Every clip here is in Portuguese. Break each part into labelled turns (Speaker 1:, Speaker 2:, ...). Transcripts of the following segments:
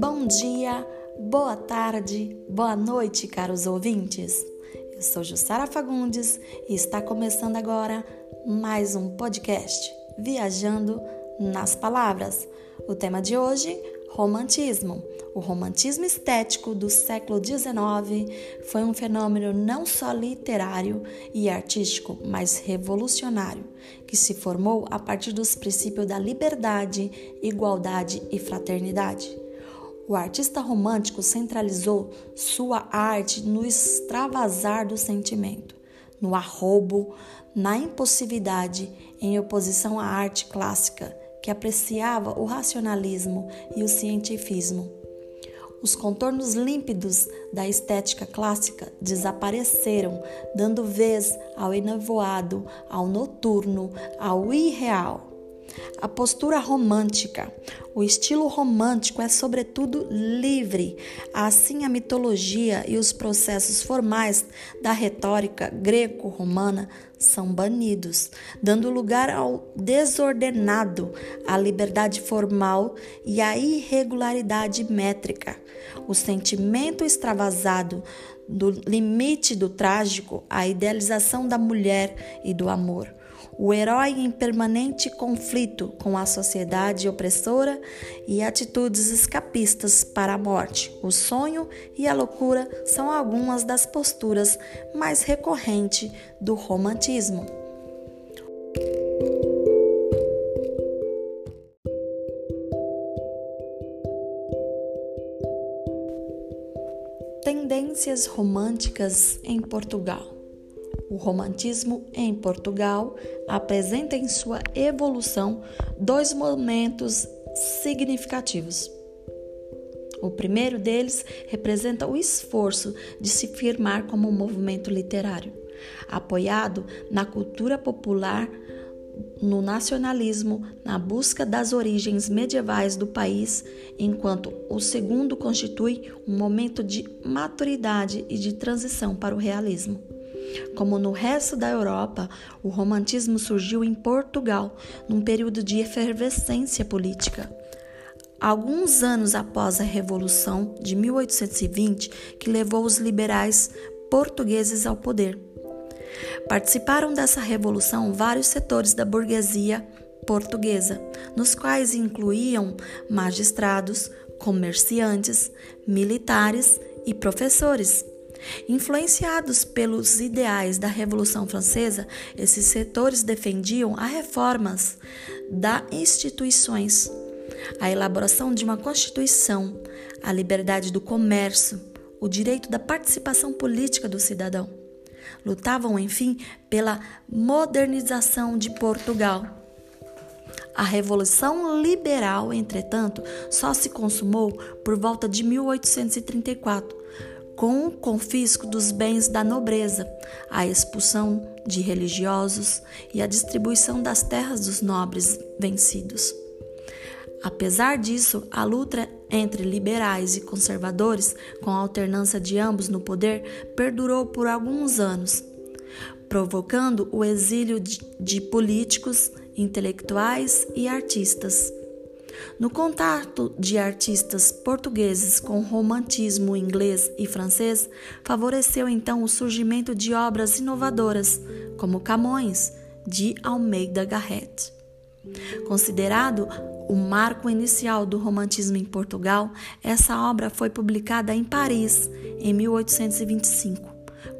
Speaker 1: Bom dia, boa tarde, boa noite, caros ouvintes. Eu sou Jussara Fagundes e está começando agora mais um podcast Viajando nas Palavras. O tema de hoje Romantismo. O romantismo estético do século XIX foi um fenômeno não só literário e artístico, mas revolucionário, que se formou a partir dos princípios da liberdade, igualdade e fraternidade. O artista romântico centralizou sua arte no extravasar do sentimento, no arrobo, na impulsividade, em oposição à arte clássica que apreciava o racionalismo e o cientificismo. Os contornos límpidos da estética clássica desapareceram, dando vez ao enevoado, ao noturno, ao irreal. A postura romântica. O estilo romântico é, sobretudo, livre. Assim, a mitologia e os processos formais da retórica greco-romana são banidos, dando lugar ao desordenado, à liberdade formal e à irregularidade métrica. O sentimento extravasado do limite do trágico, a idealização da mulher e do amor o herói em permanente conflito com a sociedade opressora e atitudes escapistas para a morte. O sonho e a loucura são algumas das posturas mais recorrentes do romantismo. Tendências românticas em Portugal. O romantismo em Portugal apresenta em sua evolução dois momentos significativos. O primeiro deles representa o esforço de se firmar como um movimento literário, apoiado na cultura popular, no nacionalismo, na busca das origens medievais do país, enquanto o segundo constitui um momento de maturidade e de transição para o realismo. Como no resto da Europa, o romantismo surgiu em Portugal, num período de efervescência política. Alguns anos após a Revolução de 1820, que levou os liberais portugueses ao poder. Participaram dessa revolução vários setores da burguesia portuguesa, nos quais incluíam magistrados, comerciantes, militares e professores. Influenciados pelos ideais da Revolução Francesa, esses setores defendiam as reformas das instituições, a elaboração de uma constituição, a liberdade do comércio, o direito da participação política do cidadão. Lutavam, enfim, pela modernização de Portugal. A Revolução Liberal, entretanto, só se consumou por volta de 1834, com o confisco dos bens da nobreza, a expulsão de religiosos e a distribuição das terras dos nobres vencidos. Apesar disso, a luta entre liberais e conservadores, com a alternância de ambos no poder, perdurou por alguns anos, provocando o exílio de políticos, intelectuais e artistas. No contato de artistas portugueses com o romantismo inglês e francês, favoreceu então o surgimento de obras inovadoras, como Camões, de Almeida Garrett. Considerado o marco inicial do romantismo em Portugal, essa obra foi publicada em Paris em 1825,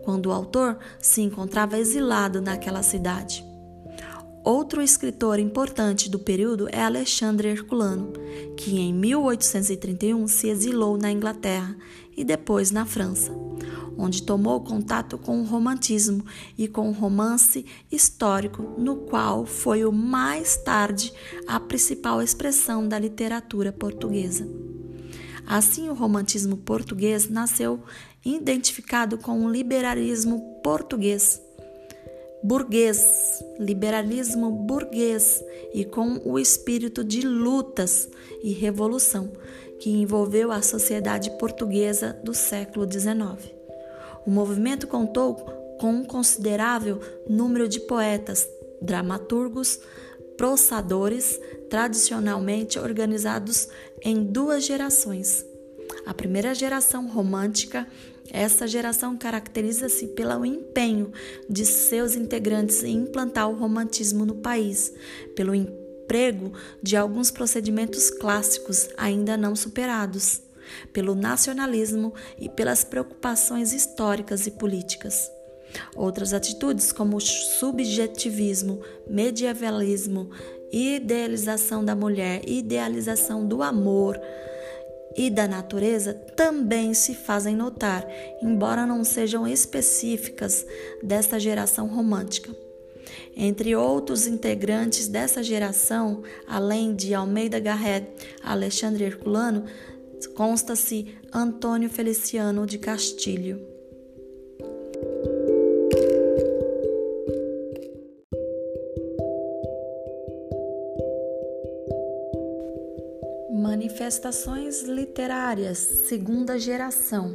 Speaker 1: quando o autor se encontrava exilado naquela cidade. Outro escritor importante do período é Alexandre Herculano, que em 1831 se exilou na Inglaterra e depois na França, onde tomou contato com o romantismo e com o romance histórico, no qual foi o mais tarde a principal expressão da literatura portuguesa. Assim, o romantismo português nasceu identificado com o liberalismo português burguês, liberalismo burguês e com o espírito de lutas e revolução que envolveu a sociedade portuguesa do século XIX. O movimento contou com um considerável número de poetas, dramaturgos, prossadores, tradicionalmente organizados em duas gerações A primeira geração romântica, essa geração caracteriza-se pelo empenho de seus integrantes em implantar o romantismo no país, pelo emprego de alguns procedimentos clássicos ainda não superados, pelo nacionalismo e pelas preocupações históricas e políticas. Outras atitudes, como o subjetivismo, medievalismo, idealização da mulher, idealização do amor e da natureza, também se fazem notar, embora não sejam específicas desta geração romântica. Entre outros integrantes dessa geração, além de Almeida Garrett, Alexandre Herculano, consta-se Antônio Feliciano de Castilho. Manifestações literárias, segunda geração.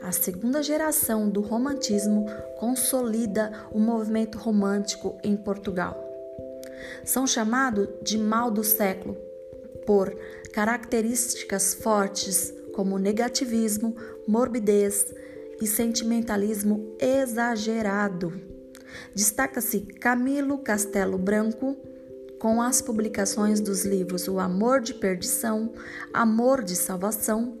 Speaker 1: A segunda geração do romantismo consolida o movimento romântico em Portugal. São chamados de mal do século por características fortes como negativismo, morbidez e sentimentalismo exagerado. Destaca-se Camilo Castelo Branco, com as publicações dos livros O Amor de Perdição, Amor de Salvação,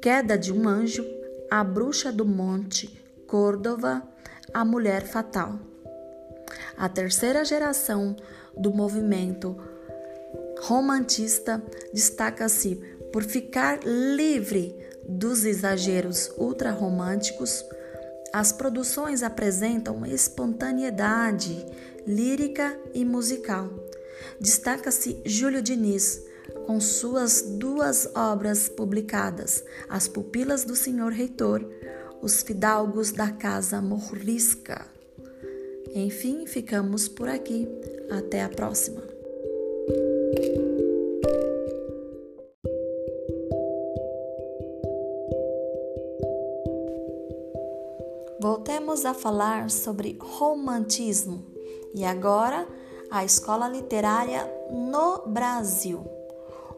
Speaker 1: Queda de um Anjo, A Bruxa do Monte, Córdova, A Mulher Fatal. A terceira geração do movimento romantista destaca-se por ficar livre dos exageros ultrarromânticos. As produções apresentam espontaneidade lírica e musical Destaca-se Júlio Diniz, com suas duas obras publicadas, As Pupilas do Senhor Reitor, Os Fidalgos da Casa Morrisca. Enfim, ficamos por aqui. Até a próxima. Voltemos a falar sobre romantismo. E agora a escola literária no Brasil.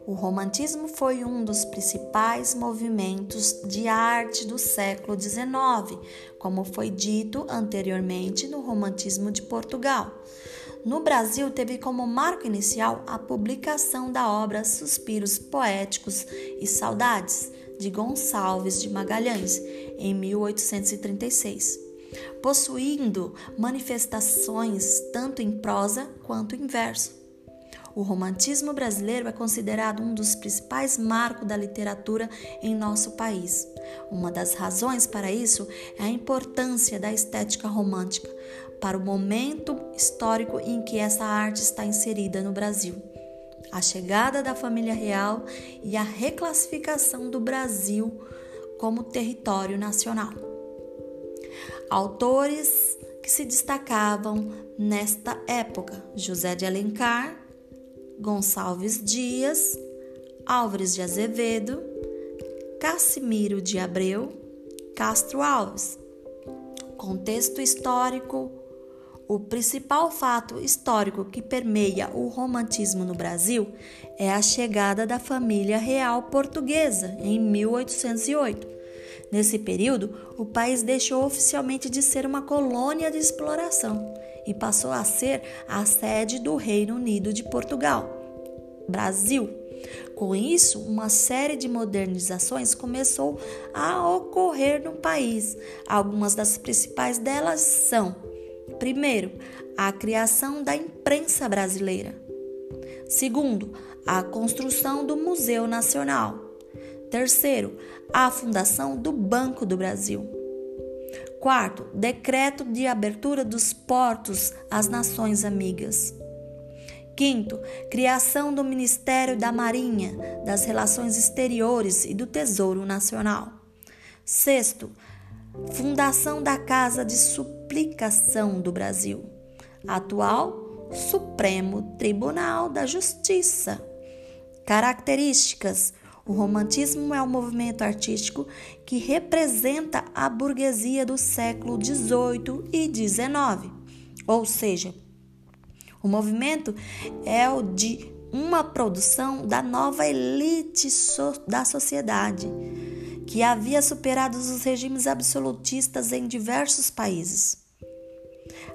Speaker 1: O romantismo foi um dos principais movimentos de arte do século XIX, como foi dito anteriormente no romantismo de Portugal. No Brasil, teve como marco inicial a publicação da obra Suspiros Poéticos e Saudades, de Gonçalves de Magalhães, em 1836 possuindo manifestações tanto em prosa quanto em verso. O romantismo brasileiro é considerado um dos principais marcos da literatura em nosso país. Uma das razões para isso é a importância da estética romântica para o momento histórico em que essa arte está inserida no Brasil. A chegada da família real e a reclassificação do Brasil como território nacional. Autores que se destacavam nesta época: José de Alencar, Gonçalves Dias, Álvares de Azevedo, Cassimiro de Abreu, Castro Alves. Contexto histórico: o principal fato histórico que permeia o romantismo no Brasil é a chegada da família real portuguesa em 1808 Nesse período, o país deixou oficialmente de ser uma colônia de exploração e passou a ser a sede do Reino Unido de Portugal, Brasil. Com isso, uma série de modernizações começou a ocorrer no país. Algumas das principais delas são: primeiro, a criação da imprensa brasileira. Segundo, a construção do Museu Nacional. Terceiro, a fundação do Banco do Brasil. Quarto, decreto de abertura dos portos às nações amigas. Quinto, criação do Ministério da Marinha, das Relações Exteriores e do Tesouro Nacional. Sexto, fundação da Casa de Suplicação do Brasil, atual Supremo Tribunal da Justiça. Características: o romantismo é um movimento artístico que representa a burguesia do século XVIII e XIX, ou seja, o movimento é o de uma produção da nova elite so da sociedade, que havia superado os regimes absolutistas em diversos países.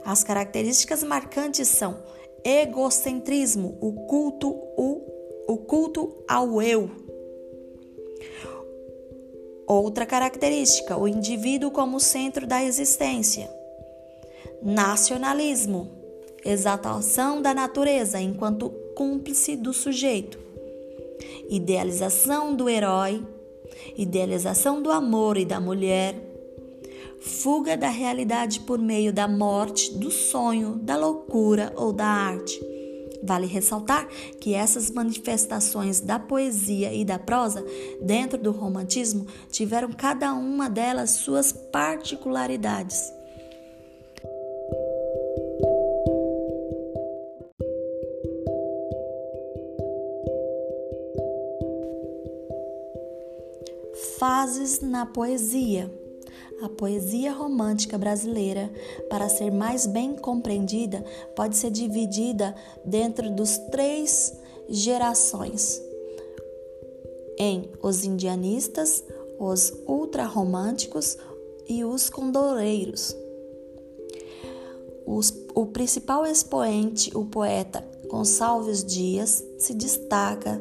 Speaker 1: As características marcantes são egocentrismo, o culto, o, o culto ao eu. Outra característica, o indivíduo como centro da existência. Nacionalismo, exaltação da natureza enquanto cúmplice do sujeito. Idealização do herói, idealização do amor e da mulher, fuga da realidade por meio da morte, do sonho, da loucura ou da arte. Vale ressaltar que essas manifestações da poesia e da prosa dentro do romantismo tiveram cada uma delas suas particularidades. Fases na poesia. A poesia romântica brasileira, para ser mais bem compreendida, pode ser dividida dentro dos três gerações: em os indianistas, os ultrarromânticos e os condoreiros. Os, o principal expoente, o poeta Gonçalves Dias, se destaca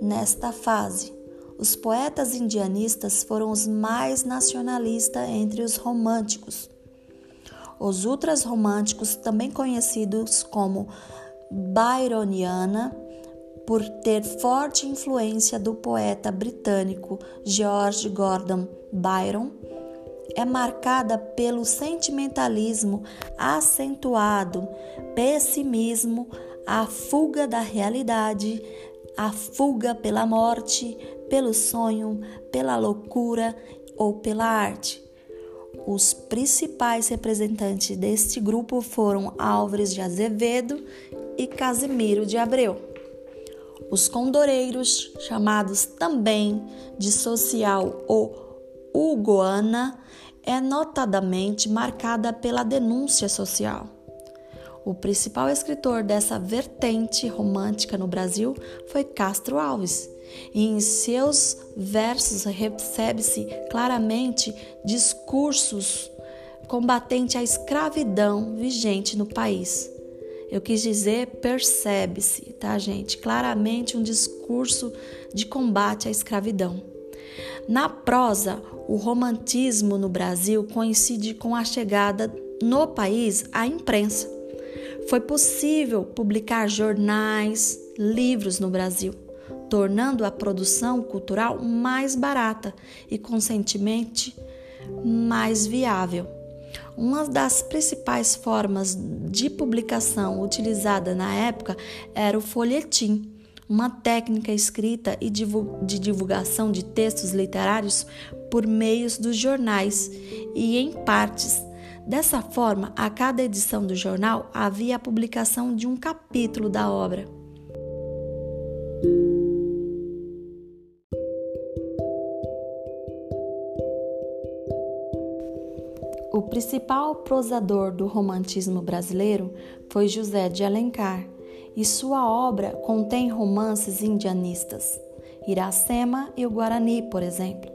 Speaker 1: nesta fase os poetas indianistas foram os mais nacionalistas entre os românticos. Os ultras românticos, também conhecidos como Byroniana, por ter forte influência do poeta britânico George Gordon Byron, é marcada pelo sentimentalismo acentuado, pessimismo, a fuga da realidade, a fuga pela morte, pelo sonho, pela loucura ou pela arte. Os principais representantes deste grupo foram Álvares de Azevedo e Casimiro de Abreu. Os condoreiros, chamados também de social ou ugoana, é notadamente marcada pela denúncia social. O principal escritor dessa vertente romântica no Brasil foi Castro Alves, e em seus versos recebe-se claramente discursos combatente à escravidão vigente no país. Eu quis dizer, percebe-se, tá, gente? Claramente um discurso de combate à escravidão. Na prosa, o romantismo no Brasil coincide com a chegada no país à imprensa. Foi possível publicar jornais, livros no Brasil tornando a produção cultural mais barata e, consequentemente, mais viável. Uma das principais formas de publicação utilizada na época era o folhetim, uma técnica escrita e de divulgação de textos literários por meios dos jornais e em partes. Dessa forma, a cada edição do jornal havia a publicação de um capítulo da obra. O principal prosador do romantismo brasileiro foi José de Alencar, e sua obra contém romances indianistas, Iracema e o Guarani, por exemplo,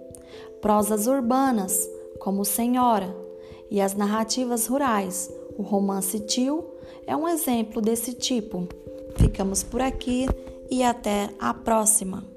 Speaker 1: prosas urbanas, como Senhora, e as narrativas rurais. O romance Tio é um exemplo desse tipo. Ficamos por aqui e até a próxima!